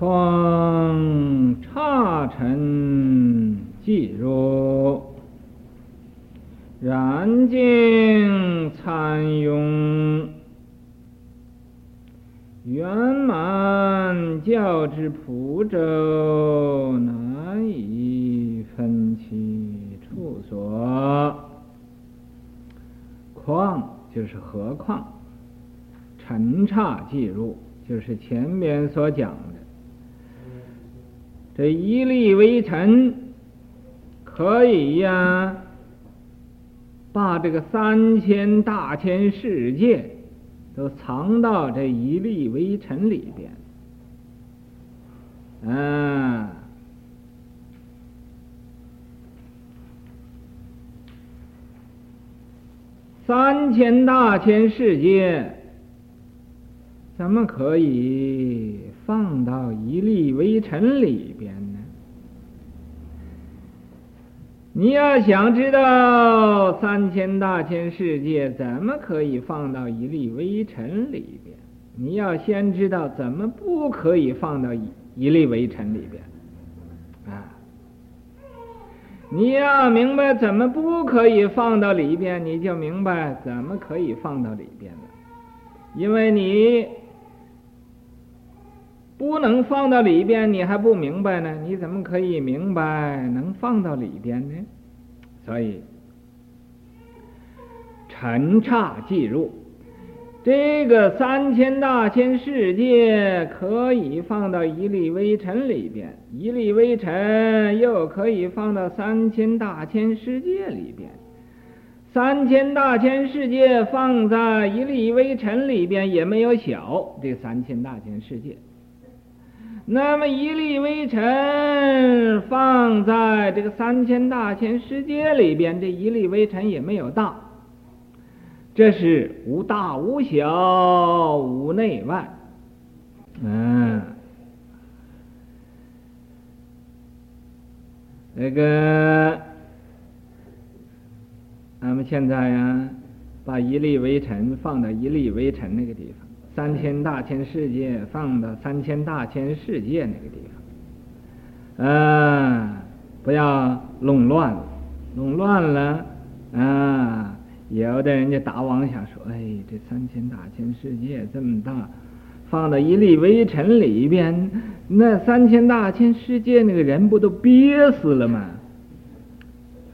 况刹尘既入，染净参庸，圆满教之普周，难以分其处所。况就是何况，尘刹既入，就是前面所讲。这一粒微尘可以呀，把这个三千大千世界都藏到这一粒微尘里边。嗯，三千大千世界怎么可以？放到一粒微尘里边呢？你要想知道三千大千世界怎么可以放到一粒微尘里边，你要先知道怎么不可以放到一一粒微尘里边啊！你要明白怎么不可以放到里边，你就明白怎么可以放到里边了，因为你。不能放到里边，你还不明白呢？你怎么可以明白能放到里边呢？所以，尘刹寂入，这个三千大千世界可以放到一粒微尘里边，一粒微尘又可以放到三千大千世界里边，三千大千世界放在一粒微尘里边也没有小，这三千大千世界。那么一粒微尘放在这个三千大千世界里边，这一粒微尘也没有大，这是无大无小无内外，嗯，那个，咱们现在呀，把一粒微尘放到一粒微尘那个地方。三千大千世界放到三千大千世界那个地方，啊，不要弄乱了，弄乱了，啊，有的人就打妄想说，哎，这三千大千世界这么大，放到一粒微尘里边，那三千大千世界那个人不都憋死了吗？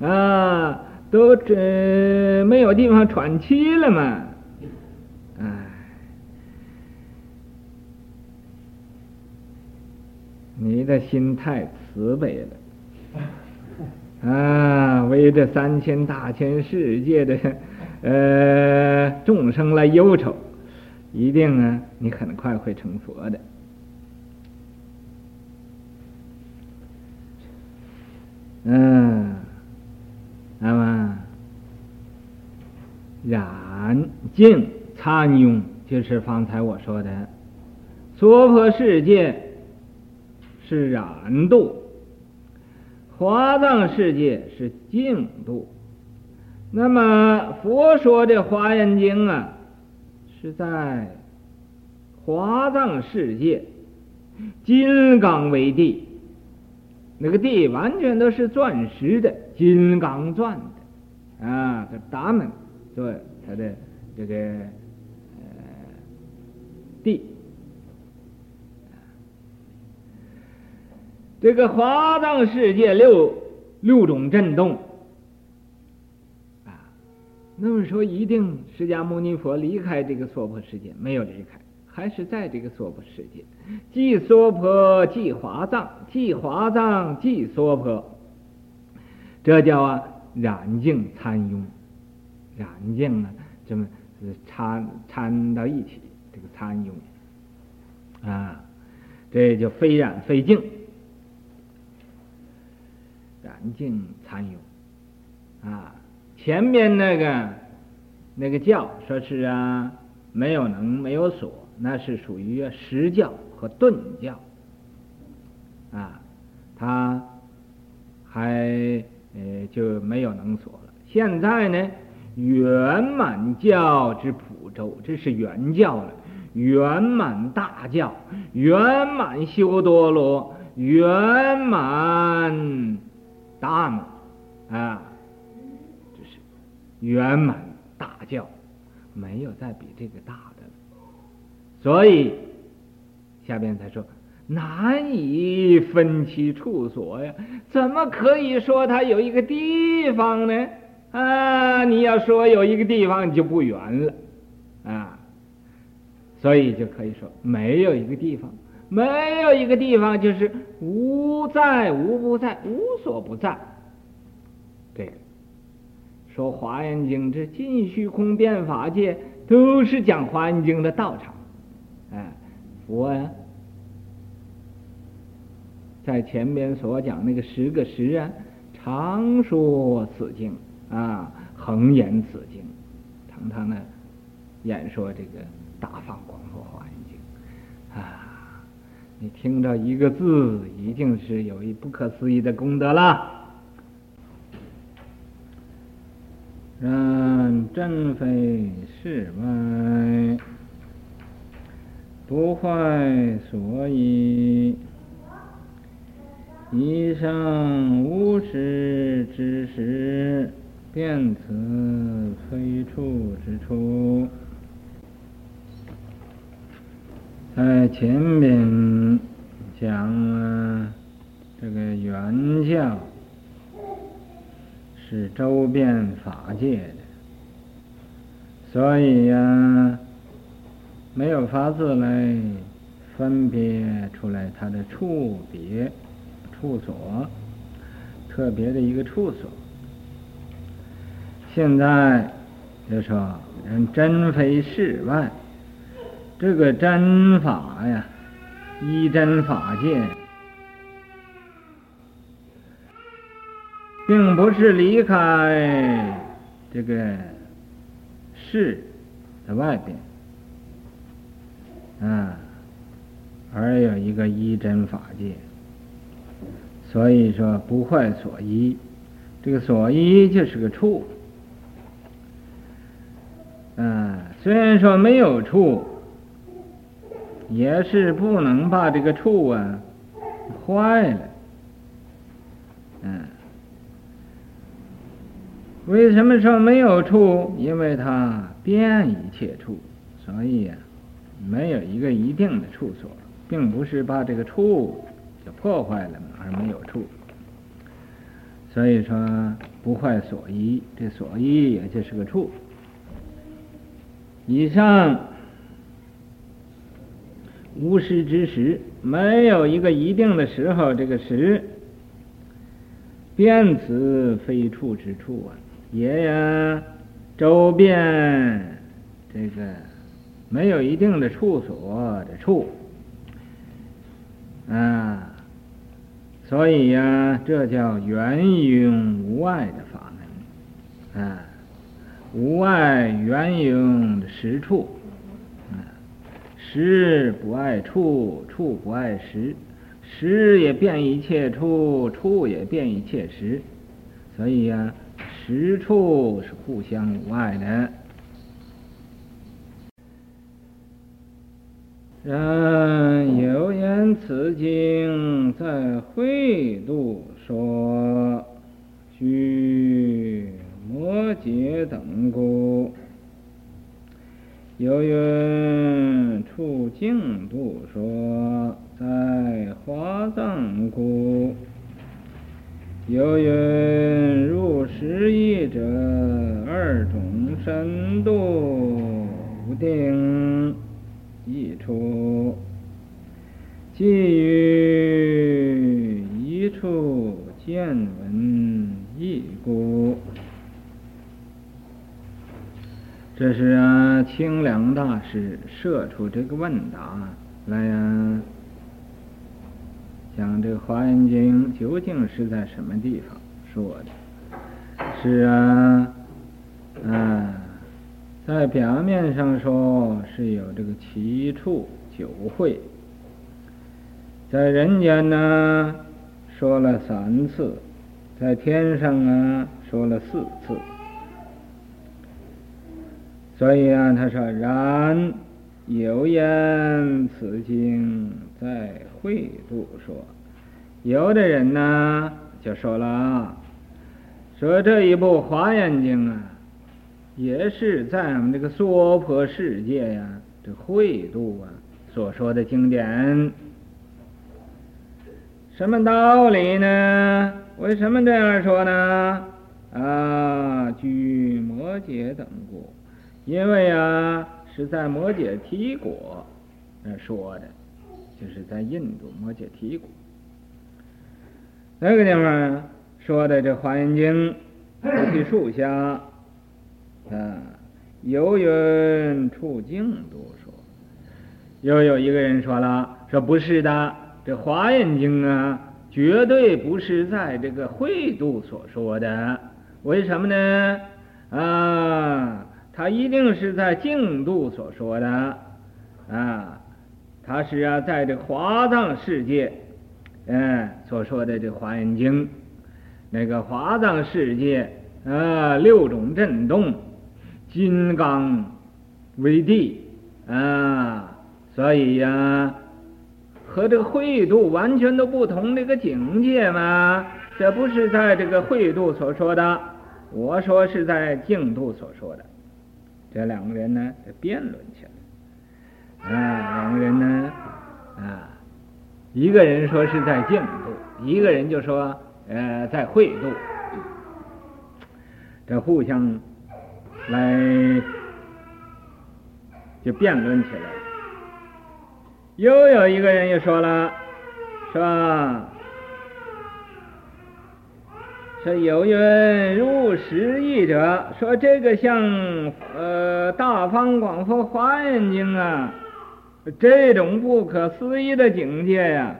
啊，都这没有地方喘气了吗？你的心太慈悲了，啊，为这三千大千世界的呃众生来忧愁，一定啊，你很快会成佛的。嗯，那么染净参庸，就是方才我说的娑婆世界。是染度，华藏世界是净度。那么佛说的《华严经》啊，是在华藏世界，金刚为地，那个地完全都是钻石的，金刚钻的啊，这达门对他的这个呃地。这个华藏世界六六种震动。啊，那么说一定释迦牟尼佛离开这个娑婆世界没有离开，还是在这个娑婆世界，即娑婆即华藏，即华藏即娑婆，这叫啊染净参庸，染净啊这么掺掺到一起，这个参庸。啊，这就非染非净。染净参庸啊，前面那个那个教说是啊，没有能没有所，那是属于实教和顿教啊，他还呃就没有能所了。现在呢，圆满教之普周，这是圆教了。圆满大教，圆满修多罗，圆满大嘛啊，这是圆满大教，没有再比这个大的了。所以下边才说难以分其处所呀，怎么可以说它有一个地方呢？啊，你要说有一个地方，你就不圆了啊。所以就可以说，没有一个地方，没有一个地方就是无在无不在，无所不在。这个说《华严经》这尽虚空遍法界，都是讲《华严经》的道场。哎，佛呀，在前面所讲那个十个十啊，常说此经啊，恒言此经，常常呢演说这个。大放广佛华严经啊！你听着一个字，一定是有一不可思议的功德了。然真非世外，不坏所以一生无实之时，便此非处之处。在前面讲了这个原教是周遍法界的，所以呀，没有法子来分别出来它的处别处所，特别的一个处所。现在就说人真非世外。这个真法呀，一真法界，并不是离开这个世的外边，啊，而有一个一真法界。所以说不坏所依，这个所依就是个处，啊，虽然说没有处。也是不能把这个处啊坏了，嗯，为什么说没有处？因为它遍一切处，所以呀，没有一个一定的处所，并不是把这个处就破坏了而没有处。所以说不坏所依，这所依也就是个处。以上。无实之时，没有一个一定的时候。这个时，遍此非处之处啊，也呀，周遍这个没有一定的处所的处啊，所以呀，这叫圆融无碍的法门啊，无碍圆融实处。实不爱处，处不爱实，实也变一切处，处也变一切实，所以呀、啊，实处是互相无碍的。人有言此经在会度说，须摩詰等故。有云处净度说，在华藏故；有云入十义者，二种深度无定一处，即于一处见闻异故。这是啊，清凉大师设出这个问答来呀、啊，讲这个《华严经》究竟是在什么地方说的？是啊，啊，在表面上说是有这个七处九会，在人间呢说了三次，在天上啊说了四次。所以啊，他说：“然有言此经在会度说，有的人呢就说了，说这一部华严经啊，也是在我们这个娑婆世界呀，这会度啊所说的经典。什么道理呢？为什么这样说呢？啊，据摩羯等故，因为啊。是在摩羯提国那说的，就是在印度摩羯提国那个地方说的这《华严经》，菩提树下啊，游云处净土说，又有一个人说了，说不是的，这《华严经》啊，绝对不是在这个会度所说的，为什么呢？啊。他一定是在净度所说的，啊，他是啊，在这华藏世界，嗯，所说的这《华严经》，那个华藏世界，啊，六种震动，金刚为地，啊，所以呀、和这个会度完全都不同这个境界嘛，这不是在这个会度所说的，我说是在净度所说的。这两个人呢，就辩论起来。啊，两个人呢，啊，一个人说是在净度，一个人就说呃在会度。这互相来就辩论起来。又有一个人又说了，是这有云如实义者，说这个像呃大方广佛华严经啊，这种不可思议的境界呀，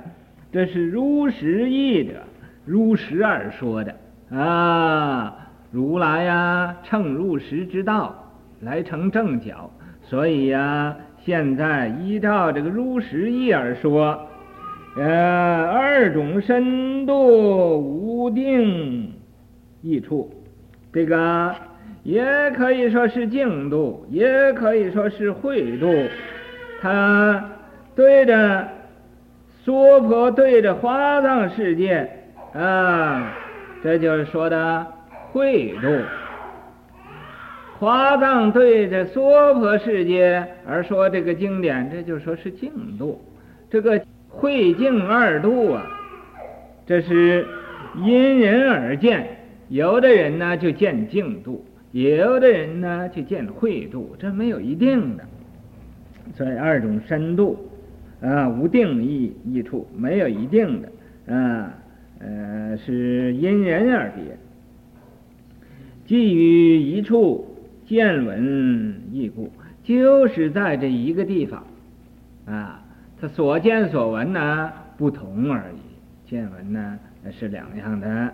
这是如实义者，如实而说的啊。如来呀，乘如实之道来成正觉，所以呀，现在依照这个如实义而说，呃，二种深度无定。益处，这个也可以说是净度，也可以说是会度。他对着娑婆，对着花藏世界啊，这就是说的会度。花藏对着娑婆世界而说这个经典，这就说是净度。这个会净二度啊，这是因人而见。有的人呢就见净度，有的人呢就见会度，这没有一定的。所以二种深度啊，无定义一处，没有一定的啊，呃，是因人而别。基于一处见闻异故，就是在这一个地方啊，他所见所闻呢不同而已，见闻呢是两样的。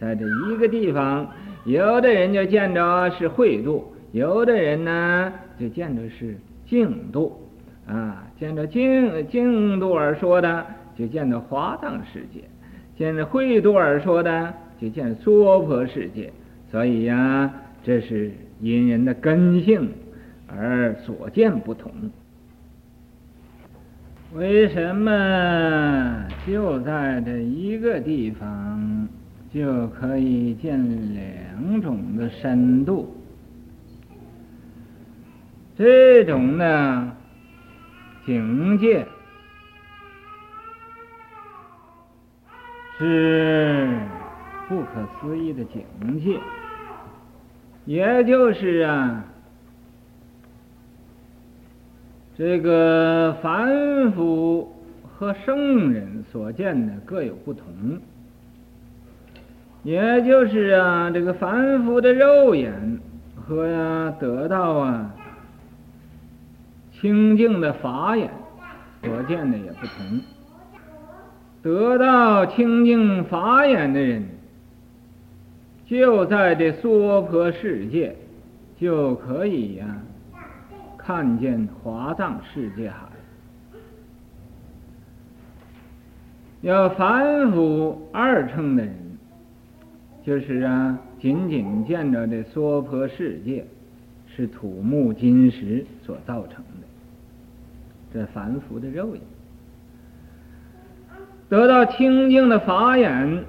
在这一个地方，有的人就见着是会度，有的人呢就见着是净度，啊，见着净净度而说的，就见着华藏世界；见着会度而说的，就见娑婆世界。所以呀，这是因人的根性而所见不同。为什么就在这一个地方？就可以见两种的深度，这种呢境界是不可思议的境界，也就是啊，这个凡夫和圣人所见的各有不同。也就是啊，这个凡夫的肉眼和呀、得到啊清净的法眼所见的也不同。得到清净法眼的人，就在这娑婆世界就可以呀、看见华藏世界海。要凡夫二乘的人。就是啊，仅仅见着这娑婆世界，是土木金石所造成的，这凡夫的肉眼，得到清净的法眼，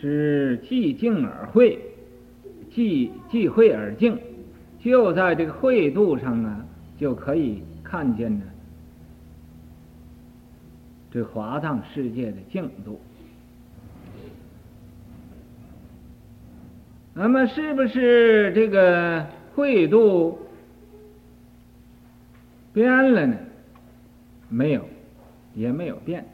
是既净而慧，既既慧而净，就在这个慧度上啊，就可以看见呢，这华藏世界的净度。那么，是不是这个慧度变了呢？没有，也没有变。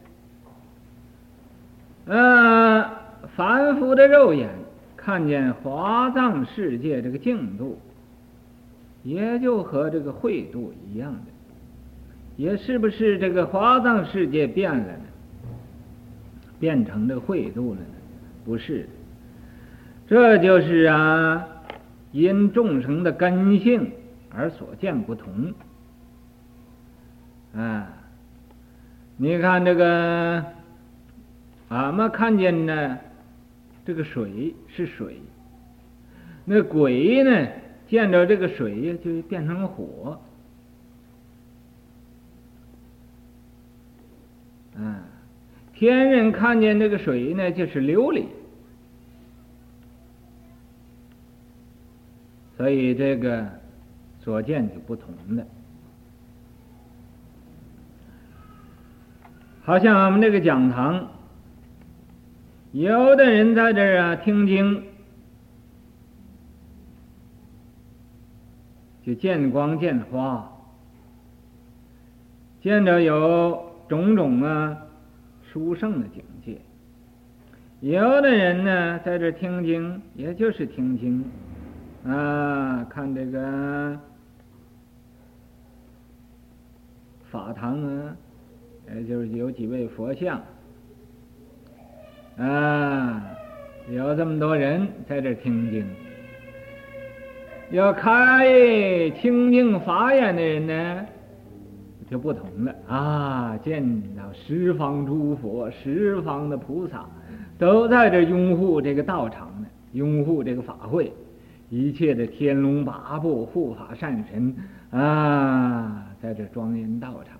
呃，凡夫的肉眼看见华藏世界这个净度，也就和这个慧度一样的，也是不是这个华藏世界变了呢？变成这慧度了呢？不是。这就是啊，因众生的根性而所见不同。啊，你看这个，俺们看见呢，这个水是水，那鬼呢，见着这个水，就变成了火。啊，天人看见这个水呢，就是琉璃。所以这个所见就不同的，好像我们这个讲堂，有的人在这儿啊听经，就见光见花，见着有种种啊殊胜的境界；有的人呢在这听经，也就是听经。啊，看这个法堂啊，也就是有几位佛像啊，有这么多人在这听经。要开清净法眼的人呢，就不同了啊！见到十方诸佛、十方的菩萨都在这拥护这个道场呢，拥护这个法会。一切的天龙八部护法善神啊，在这庄严道场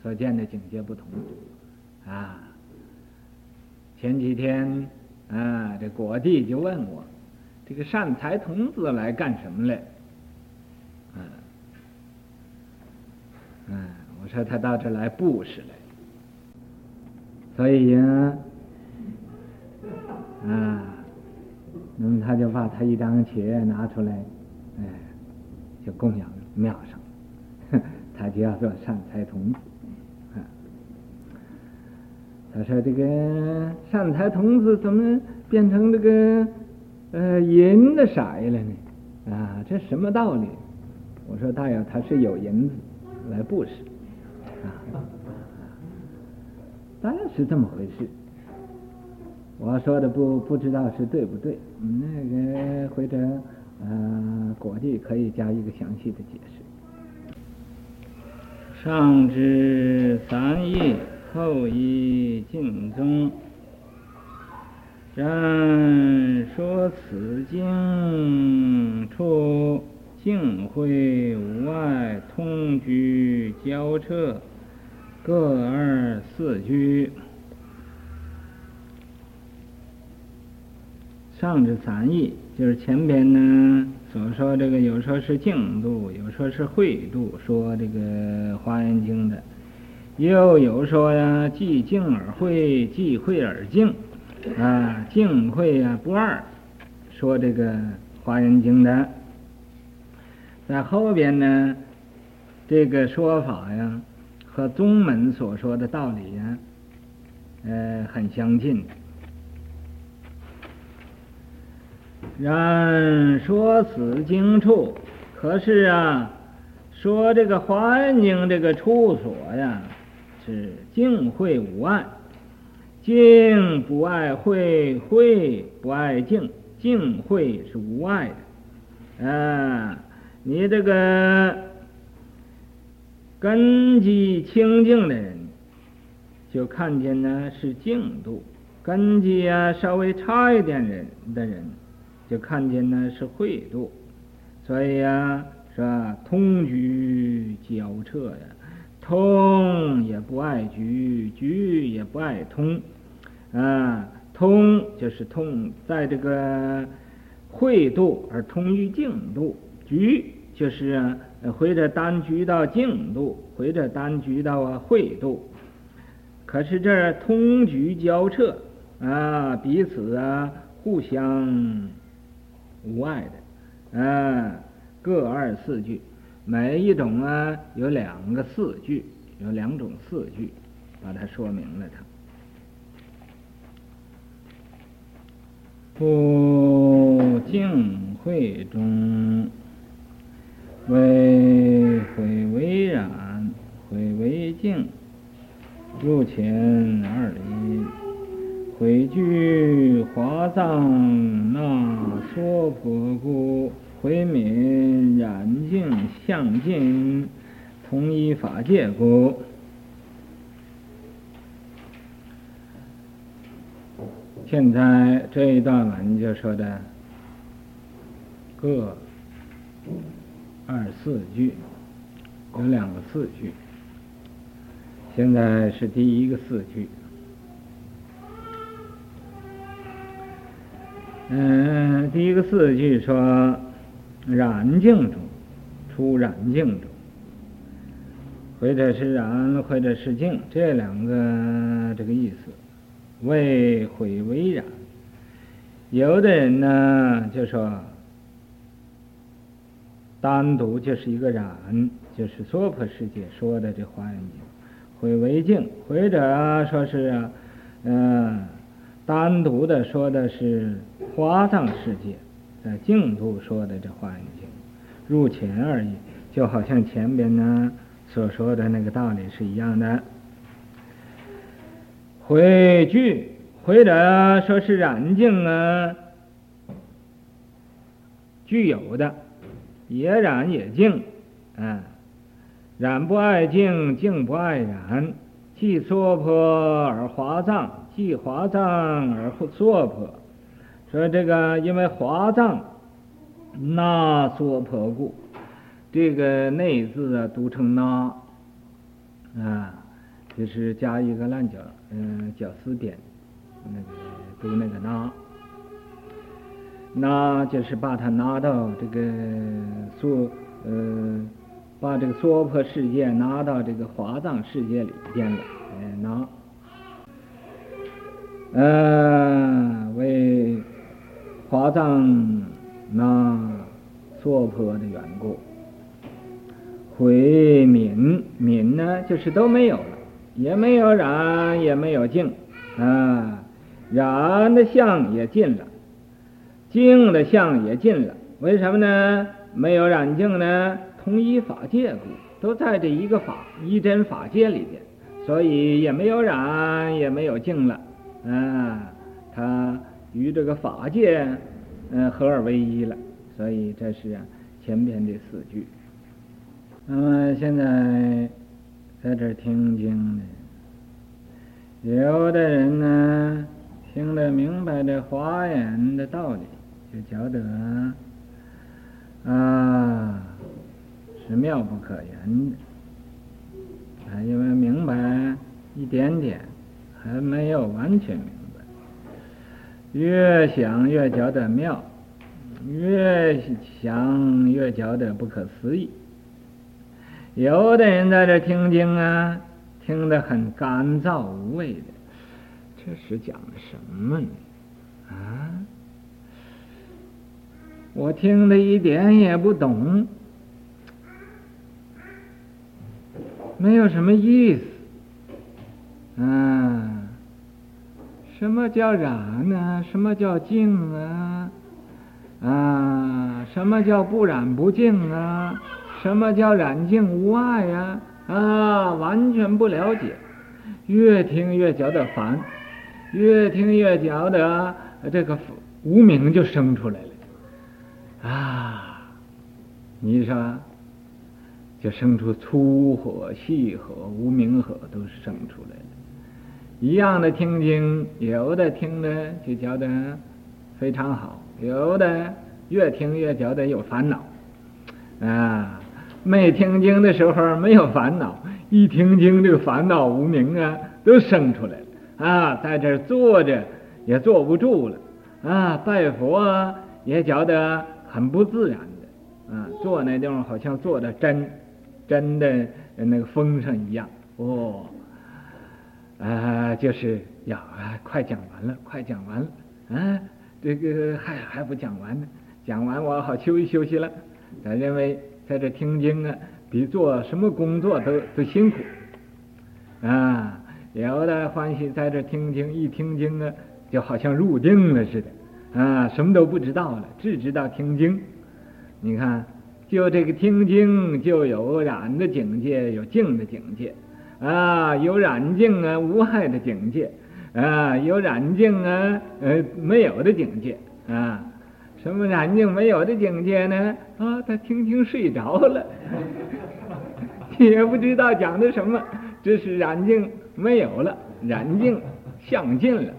所见的境界不同啊。前几天啊，这果地就问我，这个善财童子来干什么来？嗯、嗯、我说他到这来布施来，所以呀，啊。那么他就把他一张钱拿出来，哎，就供养庙上，他就要做善财童子。他说：“这个善财童子怎么变成这个呃银的色了呢？啊，这什么道理？”我说：“大爷，他是有银子来布施，啊，当然是这么回事。”我说的不不知道是对不对，那个或者呃，果地可以加一个详细的解释。上至三页，后一尽宗，然说此经处净慧无碍，通居交彻，各二四居。上至三义，就是前边呢所说这个，有说是净度，有说是慧度，说这个《华严经》的，又有说呀，既净而慧，既慧而净，啊，净慧呀不二，说这个《华严经》的，在后边呢，这个说法呀，和宗门所说的道理呀，呃，很相近。然说此经处，可是啊，说这个《华严经》这个处所呀，是净慧无碍，净不碍慧，慧不碍净，净慧是无碍的。啊，你这个根基清净的人，就看见呢是净度；根基啊稍微差一点人的人。就看见呢是慧度，所以呀，是吧？通局交彻呀，通也不爱局，局也不爱通，啊，通就是通在这个会度而通于净度，局就是啊回着单局到净度，回着单局到啊会度。可是这通局交彻啊，彼此啊互相无碍的，啊，各二四句，每一种啊有两个四句，有两种四句，把它说明了它。不净会中，为毁为染，毁为净。入前二里，毁具华藏那娑婆故，毁泯染净相净，同一法界故。现在这一段文就说的各二四句，有两个四句。现在是第一个四句，嗯，第一个四句说染净中，出染净中，或者是染，或者是净，这两个这个意思，为会为染。有的人呢就说，单独就是一个染，就是娑婆世界说的这华严经。会为净，或者说是啊，嗯，单独的说的是花藏世界，在净土说的这华严经，入前而已，就好像前边呢所说的那个道理是一样的。会具，或者说是染净啊，具有的，也染也净，嗯。染不爱净，净不爱染，既娑婆而华藏，既华藏而娑婆。说这个，因为华藏那娑婆故，这个内字啊读成那。啊，就是加一个烂脚，嗯，绞丝边，那个读那个那，那就是把它拿到这个娑，呃。把这个娑婆世界拿到这个华藏世界里边了，哎，拿，呃，为华藏那娑婆的缘故，会泯泯呢，就是都没有了，也没有染，也没有净，啊，染的相也尽了，净的相也尽了，为什么呢？没有染净呢？同一法界故，都在这一个法一真法界里边，所以也没有染，也没有净了，啊，它与这个法界，嗯，合二为一了。所以这是啊前边的四句。那么现在在这听经的，有的人呢听得明白这华严的道理，就觉得啊。是妙不可言的，啊，因为明白一点点，还没有完全明白。越想越觉得妙，越想越觉得不可思议。有的人在这听经啊，听得很干燥无味的，这是讲的什么呢？啊，我听得一点也不懂。没有什么意思，嗯，什么叫染呢？什么叫净啊？啊，什么叫不染不净啊？什么叫染净无碍呀？啊，完全不了解，越听越觉得烦，越听越觉得这个无名就生出来了，啊，你说？就生出粗火、细火、无明火，都生出来的。一样的听经，有的听的就觉得非常好，有的越听越觉得有烦恼，啊，没听经的时候没有烦恼，一听经这个烦恼无明啊都生出来了啊，在这坐着也坐不住了啊，拜佛也觉得很不自然的啊，坐那地方好像坐的真真的那个风上一样哦。啊，就是要啊，快讲完了，快讲完了，啊，这个还还不讲完呢，讲完我好休息休息了。他认为在这听经啊，比做什么工作都都辛苦，啊，有的欢喜在这听经，一听经啊，就好像入定了似的，啊，什么都不知道了，只知道听经。你看，就这个听经，就有染的境界，有净的境界。啊，有染净啊，无害的境界；啊，有染净啊，呃，没有的境界。啊，什么染净没有的境界呢？啊，他听听睡着了，也不知道讲的什么，这是染净没有了，染净相尽了。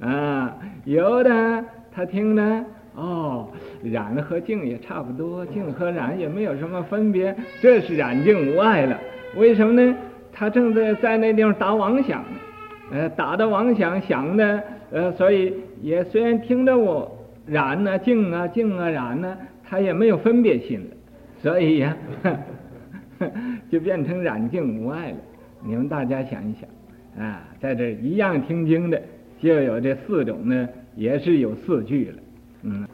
啊，有的他听呢，哦，染和净也差不多，净和染也没有什么分别，这是染净无碍了。为什么呢？他正在在那地方打妄想呢，呃，打的妄想想的，呃，所以也虽然听着我染呢、啊、净啊、净啊、染呢、他也没有分别心了，所以呀、啊，就变成染净无碍了。你们大家想一想，啊，在这一样听经的，就有这四种呢，也是有四句了。嗯。